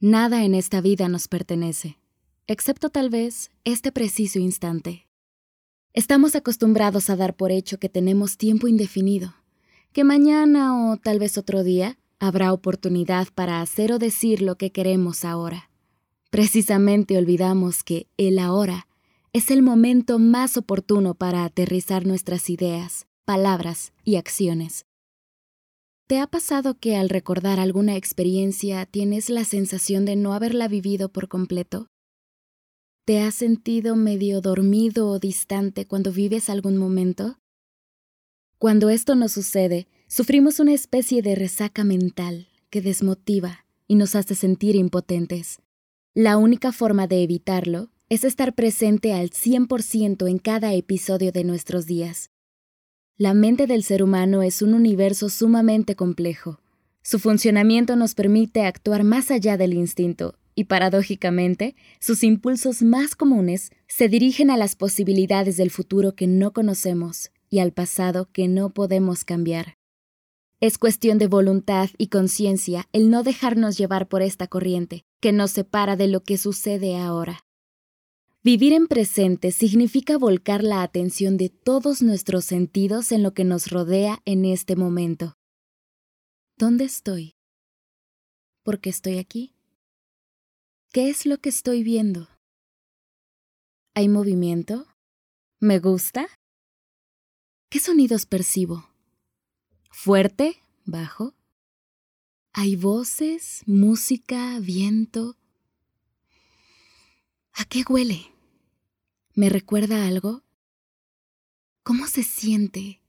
Nada en esta vida nos pertenece, excepto tal vez este preciso instante. Estamos acostumbrados a dar por hecho que tenemos tiempo indefinido, que mañana o tal vez otro día habrá oportunidad para hacer o decir lo que queremos ahora. Precisamente olvidamos que el ahora es el momento más oportuno para aterrizar nuestras ideas, palabras y acciones. ¿Te ha pasado que al recordar alguna experiencia tienes la sensación de no haberla vivido por completo? ¿Te has sentido medio dormido o distante cuando vives algún momento? Cuando esto nos sucede, sufrimos una especie de resaca mental que desmotiva y nos hace sentir impotentes. La única forma de evitarlo es estar presente al 100% en cada episodio de nuestros días. La mente del ser humano es un universo sumamente complejo. Su funcionamiento nos permite actuar más allá del instinto y paradójicamente, sus impulsos más comunes se dirigen a las posibilidades del futuro que no conocemos y al pasado que no podemos cambiar. Es cuestión de voluntad y conciencia el no dejarnos llevar por esta corriente, que nos separa de lo que sucede ahora. Vivir en presente significa volcar la atención de todos nuestros sentidos en lo que nos rodea en este momento. ¿Dónde estoy? ¿Por qué estoy aquí? ¿Qué es lo que estoy viendo? ¿Hay movimiento? ¿Me gusta? ¿Qué sonidos percibo? ¿Fuerte? ¿Bajo? ¿Hay voces, música, viento? ¿A qué huele? ¿Me recuerda algo? ¿Cómo se siente?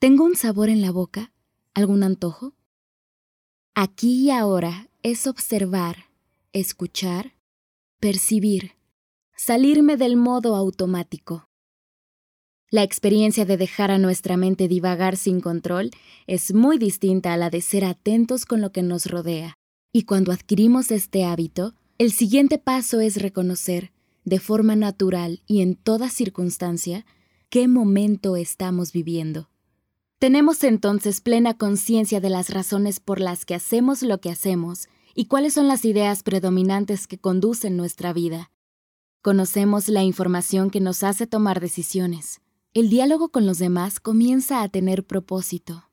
¿Tengo un sabor en la boca? ¿Algún antojo? Aquí y ahora es observar, escuchar, percibir, salirme del modo automático. La experiencia de dejar a nuestra mente divagar sin control es muy distinta a la de ser atentos con lo que nos rodea. Y cuando adquirimos este hábito, el siguiente paso es reconocer de forma natural y en toda circunstancia, qué momento estamos viviendo. Tenemos entonces plena conciencia de las razones por las que hacemos lo que hacemos y cuáles son las ideas predominantes que conducen nuestra vida. Conocemos la información que nos hace tomar decisiones. El diálogo con los demás comienza a tener propósito.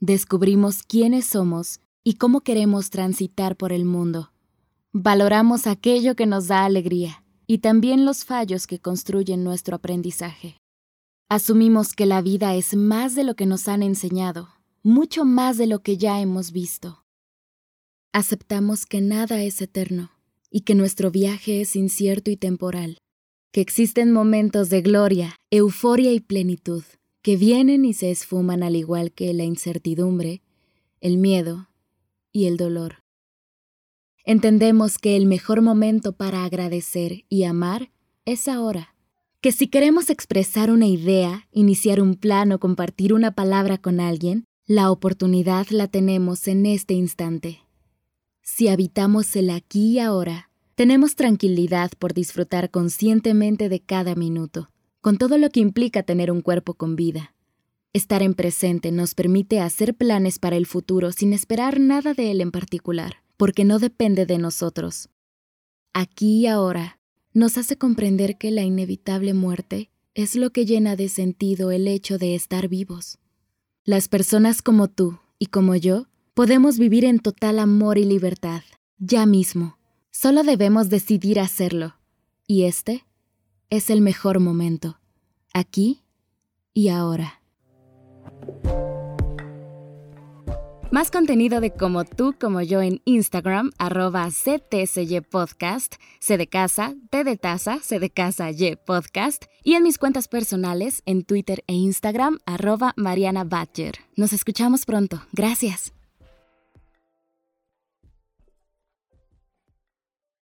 Descubrimos quiénes somos y cómo queremos transitar por el mundo. Valoramos aquello que nos da alegría y también los fallos que construyen nuestro aprendizaje. Asumimos que la vida es más de lo que nos han enseñado, mucho más de lo que ya hemos visto. Aceptamos que nada es eterno y que nuestro viaje es incierto y temporal, que existen momentos de gloria, euforia y plenitud que vienen y se esfuman al igual que la incertidumbre, el miedo y el dolor. Entendemos que el mejor momento para agradecer y amar es ahora. Que si queremos expresar una idea, iniciar un plan o compartir una palabra con alguien, la oportunidad la tenemos en este instante. Si habitamos el aquí y ahora, tenemos tranquilidad por disfrutar conscientemente de cada minuto, con todo lo que implica tener un cuerpo con vida. Estar en presente nos permite hacer planes para el futuro sin esperar nada de él en particular porque no depende de nosotros. Aquí y ahora nos hace comprender que la inevitable muerte es lo que llena de sentido el hecho de estar vivos. Las personas como tú y como yo podemos vivir en total amor y libertad, ya mismo. Solo debemos decidir hacerlo. Y este es el mejor momento, aquí y ahora. Más contenido de como tú, como yo en Instagram, arroba CTSY Podcast, C de casa, T de C de casa, Y Podcast, y en mis cuentas personales en Twitter e Instagram, arroba Mariana. Nos escuchamos pronto. Gracias.